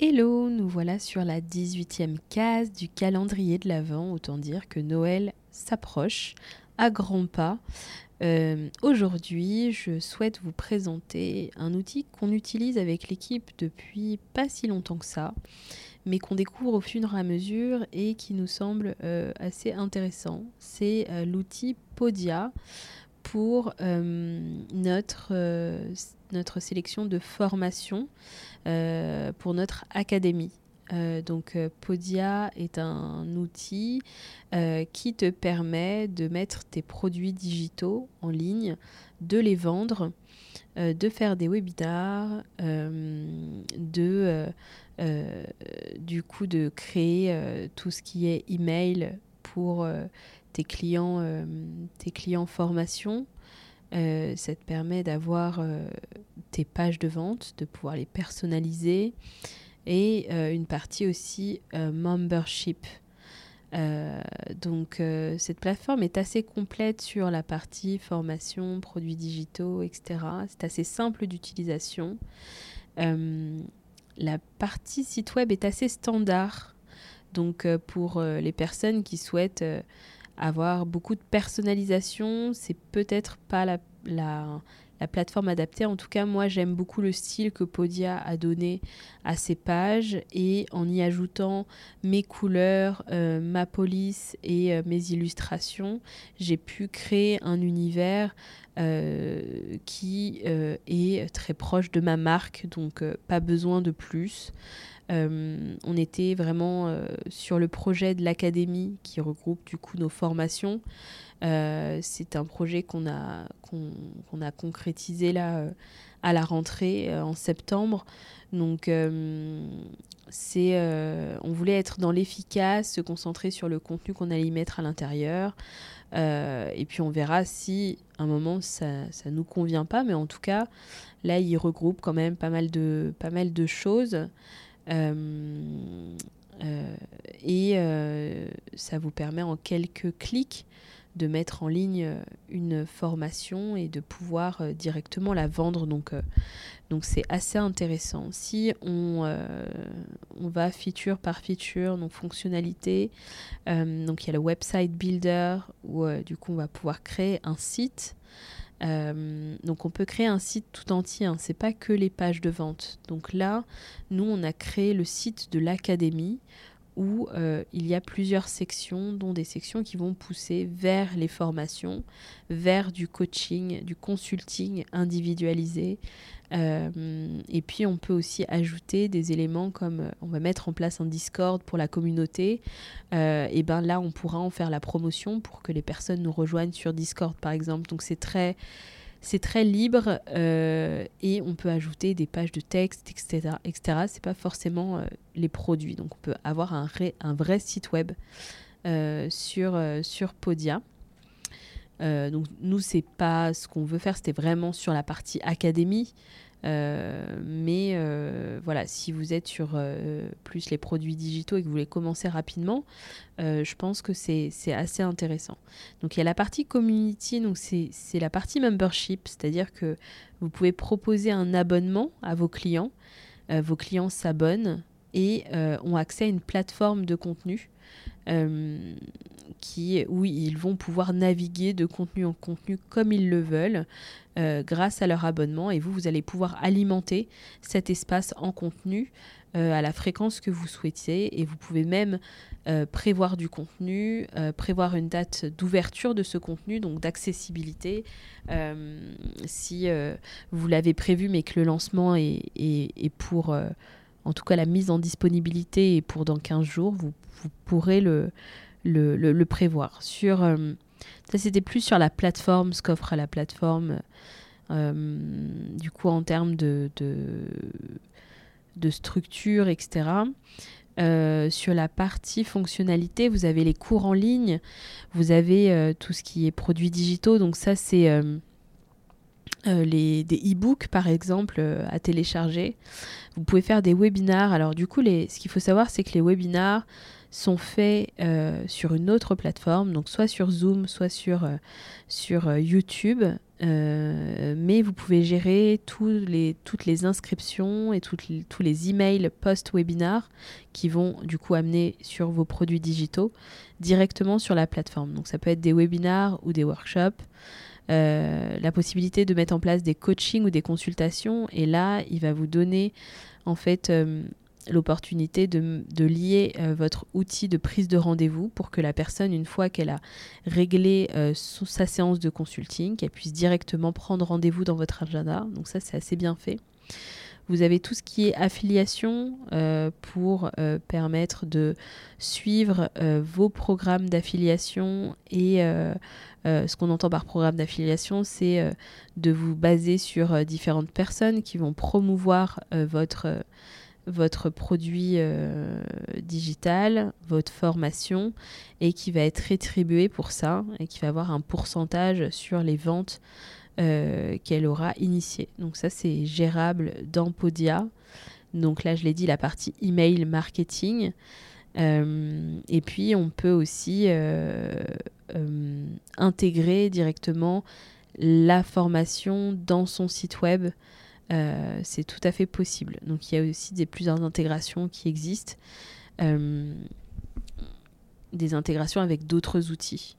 Hello, nous voilà sur la 18e case du calendrier de l'Avent, autant dire que Noël s'approche à grands pas. Euh, aujourd'hui, je souhaite vous présenter un outil qu'on utilise avec l'équipe depuis pas si longtemps que ça, mais qu'on découvre au fur et à mesure et qui nous semble euh, assez intéressant. C'est euh, l'outil Podia pour notre, notre sélection de formation euh, pour notre académie. Euh, donc Podia est un outil euh, qui te permet de mettre tes produits digitaux en ligne, de les vendre, de faire des webinars, de du coup de créer tout ce qui est email pour tes clients, tes clients formation, euh, ça te permet d'avoir euh, tes pages de vente, de pouvoir les personnaliser et euh, une partie aussi membership. donc cette plateforme est assez complète sur la partie formation, produits digitaux, etc. C'est assez simple d'utilisation. la partie site web est assez standard. Donc pour les personnes qui souhaitent avoir beaucoup de personnalisation. C'est peut-être pas la, la, plateforme adaptée. En tout cas, moi, j'aime beaucoup le style que Podia a donné à ses pages et en y ajoutant mes couleurs, euh, ma police et euh, mes illustrations, j'ai pu créer un univers euh, qui est très proche de ma marque, donc pas besoin de plus. Euh, on était vraiment euh, sur le projet de l'académie qui regroupe du coup nos formations. Euh, c'est un projet qu'on a, a concrétisé là à la rentrée en septembre. Donc on voulait être dans l'efficace, se concentrer sur le contenu qu'on allait y mettre à l'intérieur. et puis on verra si à un moment ça ne nous convient pas, mais en tout cas là il regroupe quand même pas mal de, pas mal de choses. Euh, euh, et euh, ça vous permet en quelques clics de mettre en ligne une formation et de pouvoir directement la vendre. Donc, donc c'est assez intéressant. Si on, on va feature par feature, donc fonctionnalité, donc il y a le website builder où du coup on va pouvoir créer un site. Euh, donc on peut créer un site tout entier, hein. c'est pas que les pages de vente. Donc là, nous on a créé le site de l'académie où euh, il y a plusieurs sections, dont des sections qui vont pousser vers les formations, vers du coaching, du consulting individualisé. Euh, et puis on peut aussi ajouter des éléments comme euh, on va mettre en place un Discord pour la communauté. et ben là, on pourra en faire la promotion pour que les personnes nous rejoignent sur Discord, par exemple. Donc c'est très c'est très libre euh, et on peut ajouter des pages de texte, etc. etc. C'est pas forcément euh, les produits. Donc on peut avoir un, un vrai site web euh, sur, sur Podia. donc nous, c'est pas ce qu'on veut faire, c'était vraiment sur la partie académie. Euh, mais euh, voilà, si vous êtes sur euh, plus les produits digitaux et que vous voulez commencer rapidement, je pense que c'est assez intéressant. Donc il y a la partie community, c'est la partie membership, c'est-à-dire que vous pouvez proposer un abonnement à vos clients. vos clients s'abonnent et ont accès à une plateforme de contenu qui, où ils vont pouvoir naviguer de contenu en contenu comme ils le veulent euh, grâce à leur abonnement et vous, vous allez pouvoir alimenter cet espace en contenu euh, à la fréquence que vous souhaitez et vous pouvez même euh, prévoir du contenu, prévoir une date d'ouverture de ce contenu, donc d'accessibilité. si vous l'avez prévu mais que le lancement est pour en tout cas la mise en disponibilité est pour dans 15 jours, vous, pourrez le, prévoir. Sur, euh, ça, c'était plus sur la plateforme, ce qu'offre la plateforme. du coup en termes de, de, structure, etc. sur la partie fonctionnalité, vous avez les cours en ligne, vous avez tout ce qui est produits digitaux. Donc ça, c'est les, des e-books, par exemple, à télécharger. Vous pouvez faire des webinars. Alors du coup, les, ce qu'il faut savoir, c'est que les webinars, sont faits euh, sur une autre plateforme, donc soit sur Zoom, soit sur, euh, sur euh, YouTube. mais vous pouvez gérer les, toutes les inscriptions et toutes tous les emails post-webinar qui vont du coup amener sur vos produits digitaux directement sur la plateforme. Donc ça peut être des webinars ou des workshops. La possibilité de mettre en place des coachings ou des consultations et là il va vous donner en fait l'opportunité de, lier euh, votre outil de prise de rendez-vous pour que la personne, une fois qu'elle a réglé euh, sa séance de consulting, qu'elle puisse directement prendre rendez-vous dans votre agenda. Donc ça, c'est assez bien fait. Vous avez tout ce qui est affiliation euh, pour permettre de suivre vos programmes d'affiliation et ce qu'on entend par programme d'affiliation, c'est de vous baser sur différentes personnes qui vont promouvoir votre votre produit euh, digital, votre formation, et qui va être rétribué pour ça, et qui va avoir un pourcentage sur les ventes euh, qu'elle aura initiées. Donc ça, c'est gérable dans Podia. Donc là, je l'ai dit, la partie email marketing. Euh, et puis, on peut aussi intégrer directement la formation dans son site web euh, c'est tout à fait possible. Donc il y a aussi des plusieurs intégrations qui existent, euh, des intégrations avec d'autres outils.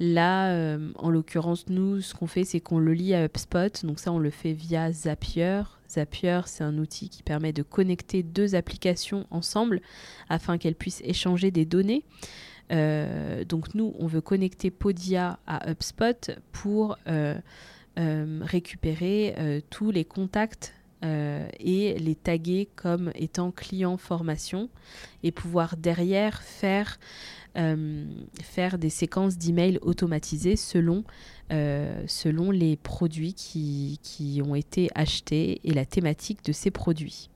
Là, euh, en l'occurrence, nous, ce qu'on fait, c'est qu'on le lie à HubSpot. Donc ça, on le fait via Zapier. Zapier, c'est un outil qui permet de connecter deux applications ensemble afin qu'elles puissent échanger des données. donc nous, on veut connecter Podia à HubSpot pour euh, récupérer euh, tous les contacts euh, et les taguer comme étant client formation et pouvoir derrière faire, faire des séquences d'emails automatisées selon, selon les produits qui, ont été achetés et la thématique de ces produits.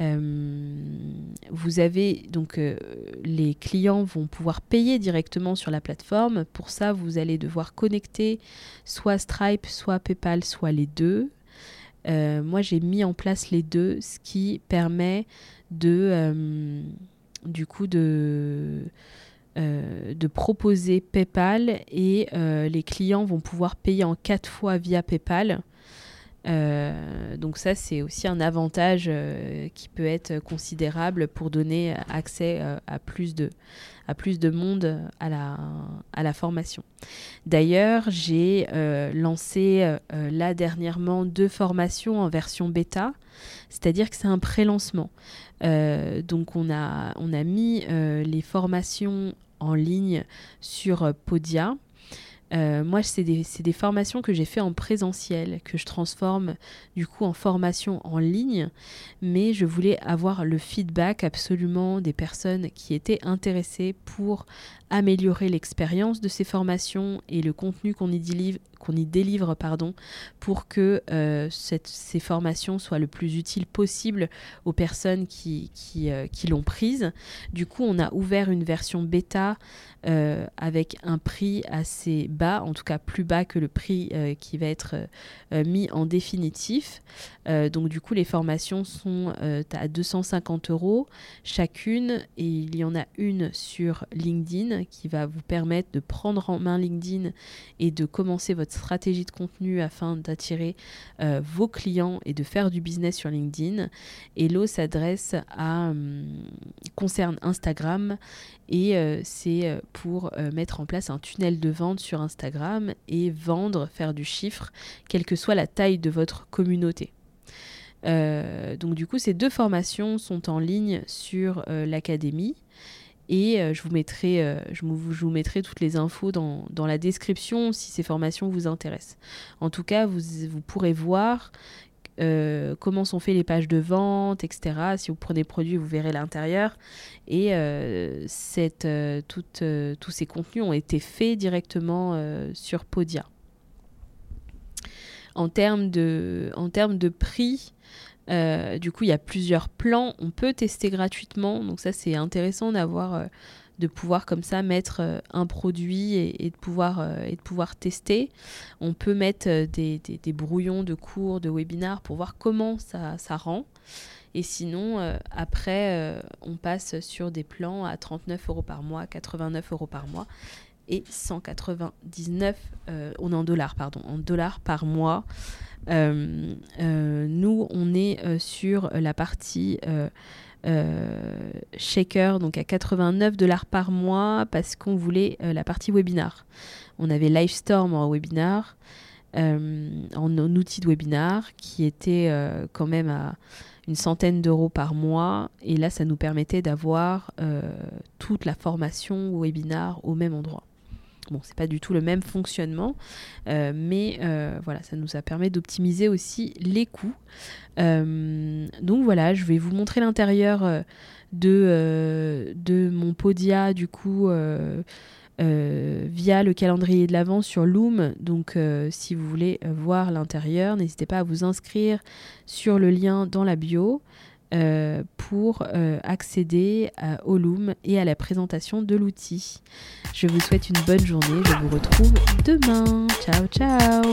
Euh, vous avez donc euh, les clients vont pouvoir payer directement sur la plateforme. Pour ça, vous allez devoir connecter soit Stripe, soit PayPal, soit les deux. Euh, moi, j'ai mis en place les deux, ce qui permet de du coup de de proposer PayPal et les clients vont pouvoir payer en quatre fois via PayPal euh, donc ça, c'est aussi un avantage euh, qui peut être considérable pour donner accès euh, à, plus de, à plus de monde à la, à la formation. D'ailleurs, j'ai lancé là dernièrement deux formations en version bêta, c'est-à-dire que c'est un pré-lancement. donc on a, on a mis les formations en ligne sur Podia. Euh, moi, c'est des, formations que j'ai fait en présentiel, que je transforme du coup en formation en ligne, mais je voulais avoir le feedback absolument des personnes qui étaient intéressées pour améliorer l'expérience de ces formations et le contenu qu'on y délivre, pardon, pour que euh, ces formations soient le plus utiles possible aux personnes qui, qui, euh, qui l'ont prise. Du coup, on a ouvert une version bêta euh, avec un prix assez bas, en tout cas plus bas que le prix qui va être mis en définitif. donc du coup, les formations sont à 250 euros chacune et il y en a une sur LinkedIn qui va vous permettre de prendre en main LinkedIn et de commencer votre stratégie de contenu afin d'attirer euh, vos clients et de faire du business sur LinkedIn. Hello s'adresse à hum, concerne Instagram et euh, c'est euh, pour mettre en place un tunnel de vente sur Instagram et vendre, faire du chiffre, quelle que soit la taille de votre communauté. donc du coup, ces deux formations sont en ligne sur l'académie et euh, je, vous mettrai, euh, je, vous, mettrai toutes les infos dans, la description si ces formations vous intéressent. En tout cas, vous, vous pourrez voir euh, comment sont faites les pages de vente, etc. Si vous prenez produit, vous verrez l'intérieur. Et tous ces contenus ont été faits directement sur Podia. En termes de, en termes de prix, du coup, il y a plusieurs plans. On peut tester gratuitement. Donc ça, c'est intéressant d'avoir de pouvoir comme ça mettre euh, un produit et, de, pouvoir, euh, et de pouvoir tester. On peut mettre euh, des, des, brouillons de cours, de webinars pour voir comment ça, ça rend. Et sinon, après, on passe sur des plans à 39 euros par mois, 89 euros par mois et 199, on est en dollars, pardon, en dollars par mois. Nous, on est sur la partie euh, shaker donc à 89 dollars par mois parce qu'on voulait euh, la partie webinar. On avait Livestorm en webinar, euh, en, outil de webinar qui était quand même à une centaine d'euros par mois. Et là, ça nous permettait d'avoir toute la formation webinar au même endroit. Bon, c'est pas du tout le même fonctionnement, euh, mais euh, voilà, ça nous a permis d'optimiser aussi les coûts. Euh, donc voilà, je vais vous montrer l'intérieur de, de mon Podia du coup via le calendrier de l'avant sur Loom. Donc si vous voulez voir l'intérieur, n'hésitez pas à vous inscrire sur le lien dans la bio. Euh, pour euh, accéder au Loom et à la présentation de l'outil. Je vous souhaite une bonne journée, je vous retrouve demain. Ciao ciao